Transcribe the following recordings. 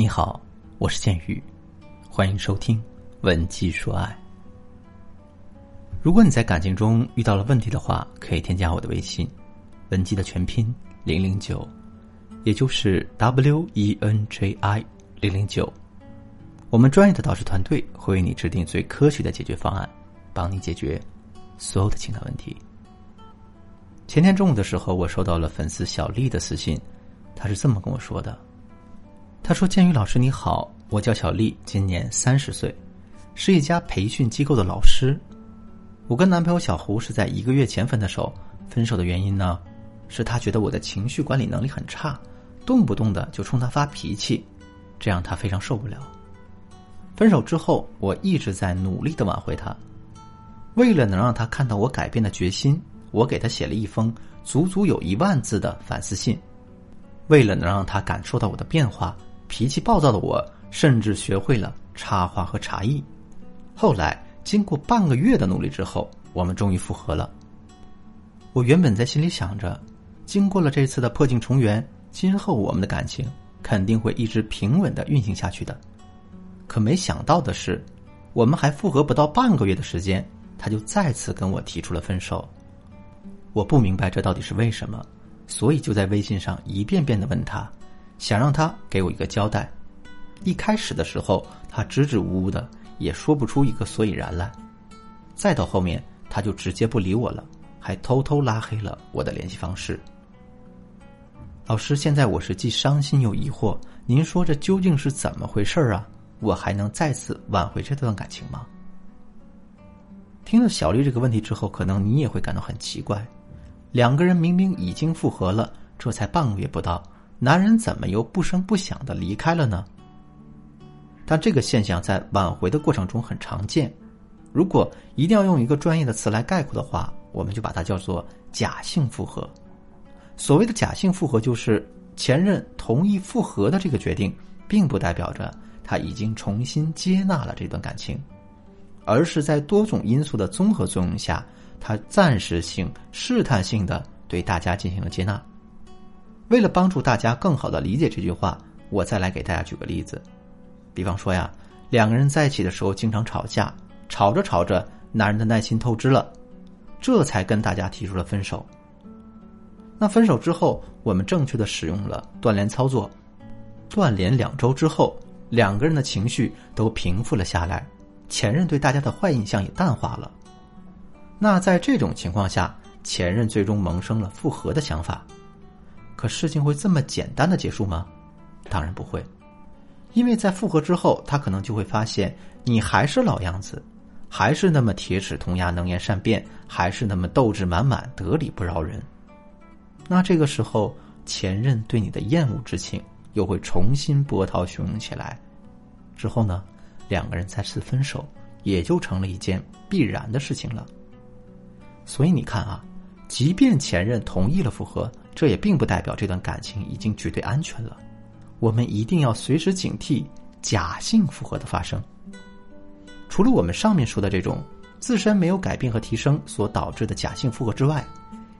你好，我是剑宇，欢迎收听《文姬说爱》。如果你在感情中遇到了问题的话，可以添加我的微信“文姬”的全拼零零九，也就是 W E N J I 零零九。我们专业的导师团队会为你制定最科学的解决方案，帮你解决所有的情感问题。前天中午的时候，我收到了粉丝小丽的私信，她是这么跟我说的。他说：“建宇老师你好，我叫小丽，今年三十岁，是一家培训机构的老师。我跟男朋友小胡是在一个月前分的手，分手的原因呢，是他觉得我的情绪管理能力很差，动不动的就冲他发脾气，这样他非常受不了。分手之后，我一直在努力的挽回他，为了能让他看到我改变的决心，我给他写了一封足足有一万字的反思信，为了能让他感受到我的变化。”脾气暴躁的我，甚至学会了插话和茶艺。后来，经过半个月的努力之后，我们终于复合了。我原本在心里想着，经过了这次的破镜重圆，今后我们的感情肯定会一直平稳的运行下去的。可没想到的是，我们还复合不到半个月的时间，他就再次跟我提出了分手。我不明白这到底是为什么，所以就在微信上一遍遍的问他。想让他给我一个交代，一开始的时候他支支吾吾的，也说不出一个所以然来。再到后面，他就直接不理我了，还偷偷拉黑了我的联系方式。老师，现在我是既伤心又疑惑，您说这究竟是怎么回事啊？我还能再次挽回这段感情吗？听了小丽这个问题之后，可能你也会感到很奇怪：两个人明明已经复合了，这才半个月不到。男人怎么又不声不响的离开了呢？但这个现象在挽回的过程中很常见。如果一定要用一个专业的词来概括的话，我们就把它叫做假性复合。所谓的假性复合，就是前任同意复合的这个决定，并不代表着他已经重新接纳了这段感情，而是在多种因素的综合作用下，他暂时性、试探性的对大家进行了接纳。为了帮助大家更好的理解这句话，我再来给大家举个例子。比方说呀，两个人在一起的时候经常吵架，吵着吵着，男人的耐心透支了，这才跟大家提出了分手。那分手之后，我们正确的使用了断联操作，断联两周之后，两个人的情绪都平复了下来，前任对大家的坏印象也淡化了。那在这种情况下，前任最终萌生了复合的想法。可事情会这么简单的结束吗？当然不会，因为在复合之后，他可能就会发现你还是老样子，还是那么铁齿铜牙、能言善辩，还是那么斗志满满、得理不饶人。那这个时候，前任对你的厌恶之情又会重新波涛汹涌起来。之后呢，两个人再次分手，也就成了一件必然的事情了。所以你看啊，即便前任同意了复合。这也并不代表这段感情已经绝对安全了，我们一定要随时警惕假性复合的发生。除了我们上面说的这种自身没有改变和提升所导致的假性复合之外，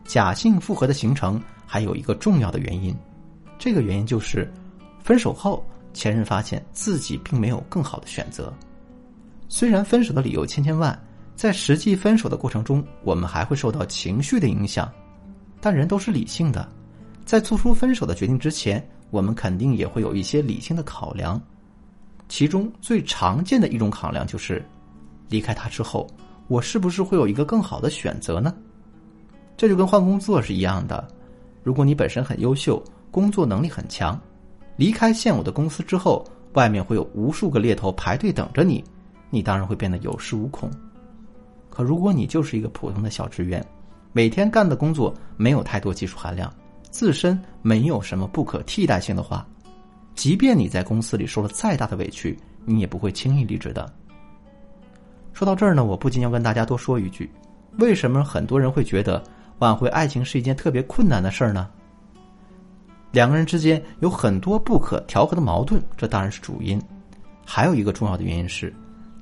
假性复合的形成还有一个重要的原因，这个原因就是分手后前任发现自己并没有更好的选择。虽然分手的理由千千万，在实际分手的过程中，我们还会受到情绪的影响。但人都是理性的，在做出分手的决定之前，我们肯定也会有一些理性的考量。其中最常见的一种考量就是，离开他之后，我是不是会有一个更好的选择呢？这就跟换工作是一样的。如果你本身很优秀，工作能力很强，离开现有的公司之后，外面会有无数个猎头排队等着你，你当然会变得有恃无恐。可如果你就是一个普通的小职员，每天干的工作没有太多技术含量，自身没有什么不可替代性的话，即便你在公司里受了再大的委屈，你也不会轻易离职的。说到这儿呢，我不禁要跟大家多说一句：为什么很多人会觉得挽回爱情是一件特别困难的事儿呢？两个人之间有很多不可调和的矛盾，这当然是主因。还有一个重要的原因是，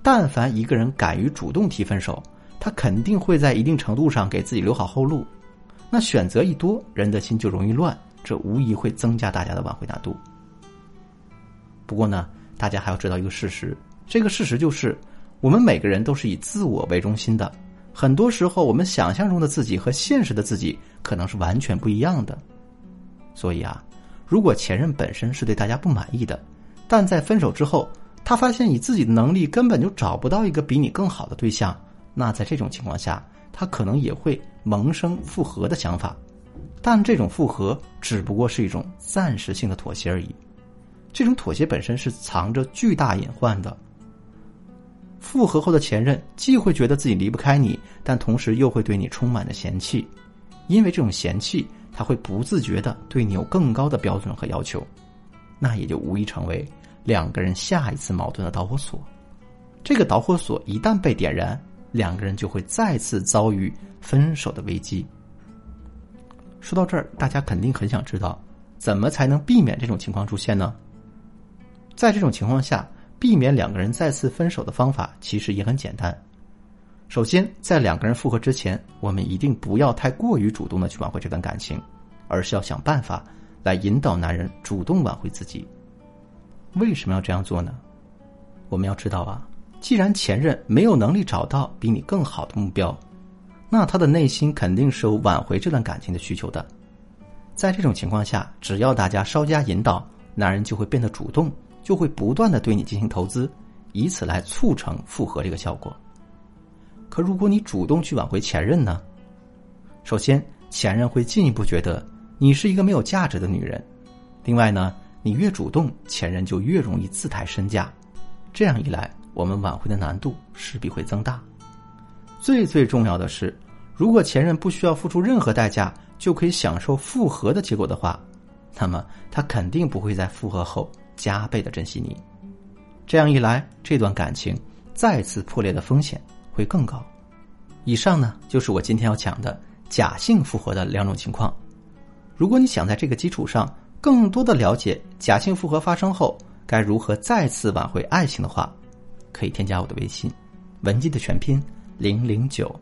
但凡一个人敢于主动提分手。他肯定会在一定程度上给自己留好后路，那选择一多，人的心就容易乱，这无疑会增加大家的挽回难度。不过呢，大家还要知道一个事实，这个事实就是，我们每个人都是以自我为中心的。很多时候，我们想象中的自己和现实的自己可能是完全不一样的。所以啊，如果前任本身是对大家不满意的，但在分手之后，他发现以自己的能力根本就找不到一个比你更好的对象，那在这种情况下，他可能也会萌生复合的想法。但这种复合只不过是一种暂时性的妥协而已。这种妥协本身是藏着巨大隐患的。复合后的前任既会觉得自己离不开你，但同时又会对你充满着嫌弃，因为这种嫌弃，他会不自觉的对你有更高的标准和要求，那也就无疑成为两个人下一次矛盾的导火索。这个导火索一旦被点燃，两个人就会再次遭遇分手的危机。说到这儿，大家肯定很想知道，怎么才能避免这种情况出现呢？在这种情况下，避免两个人再次分手的方法其实也很简单。首先，在两个人复合之前，我们一定不要太过于主动的去挽回这段感情，而是要想办法来引导男人主动挽回自己。为什么要这样做呢？我们要知道啊，既然前任没有能力找到比你更好的目标，那他的内心肯定是有挽回这段感情的需求的。在这种情况下，只要大家稍加引导，男人就会变得主动。就会不断的对你进行投资，以此来促成复合这个效果。可如果你主动去挽回前任呢？首先，前任会进一步觉得你是一个没有价值的女人。另外呢，你越主动，前任就越容易自抬身价。这样一来，我们挽回的难度势必会增大。最最重要的是，如果前任不需要付出任何代价就可以享受复合的结果的话，那么他肯定不会在复合后。加倍的珍惜你，这样一来，这段感情再次破裂的风险会更高。以上呢，就是我今天要讲的假性复合的两种情况。如果你想在这个基础上更多的了解假性复合发生后该如何再次挽回爱情的话，可以添加我的微信“文姬”的全拼零零九，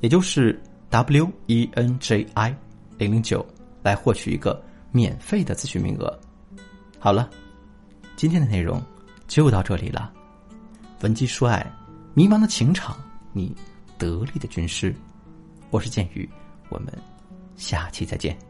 也就是 W E N J I 零零九，来获取一个免费的咨询名额。好了。今天的内容就到这里了。文姬说爱，迷茫的情场，你得力的军师。我是剑宇，我们下期再见。